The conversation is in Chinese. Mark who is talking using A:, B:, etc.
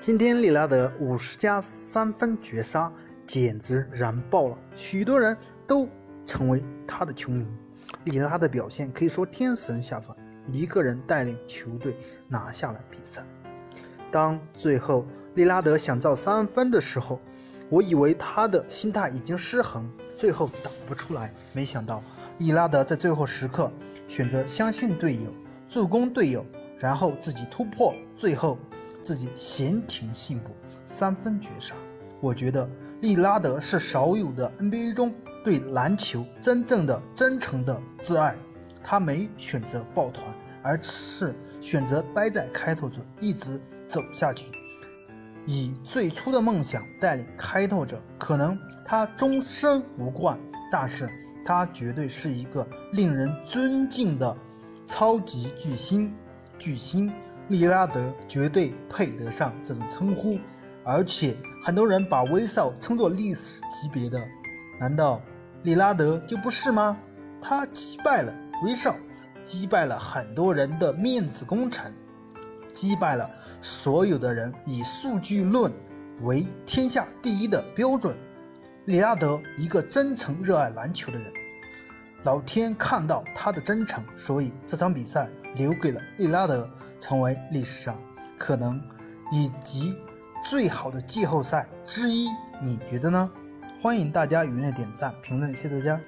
A: 今天利拉德五十加三分绝杀，简直燃爆了，许多人都成为他的球迷。利拉德表现可以说天神下凡，一个人带领球队拿下了比赛。当最后利拉德想造三分的时候，我以为他的心态已经失衡，最后打不出来。没想到利拉德在最后时刻选择相信队友，助攻队友，然后自己突破，最后自己闲庭信步，三分绝杀。我觉得利拉德是少有的 NBA 中对篮球真正的、真诚的挚爱。他没选择抱团，而是选择待在开拓者，一直走下去。以最初的梦想带领开拓者，可能他终身无冠，但是他绝对是一个令人尊敬的超级巨星。巨星利拉德绝对配得上这种称呼，而且很多人把威少称作历史级别的，难道利拉德就不是吗？他击败了威少，击败了很多人的面子工程。击败了所有的人，以数据论为天下第一的标准。利拉德一个真诚热爱篮球的人，老天看到他的真诚，所以这场比赛留给了利拉德，成为历史上可能以及最好的季后赛之一。你觉得呢？欢迎大家踊跃点赞评论，谢谢大家。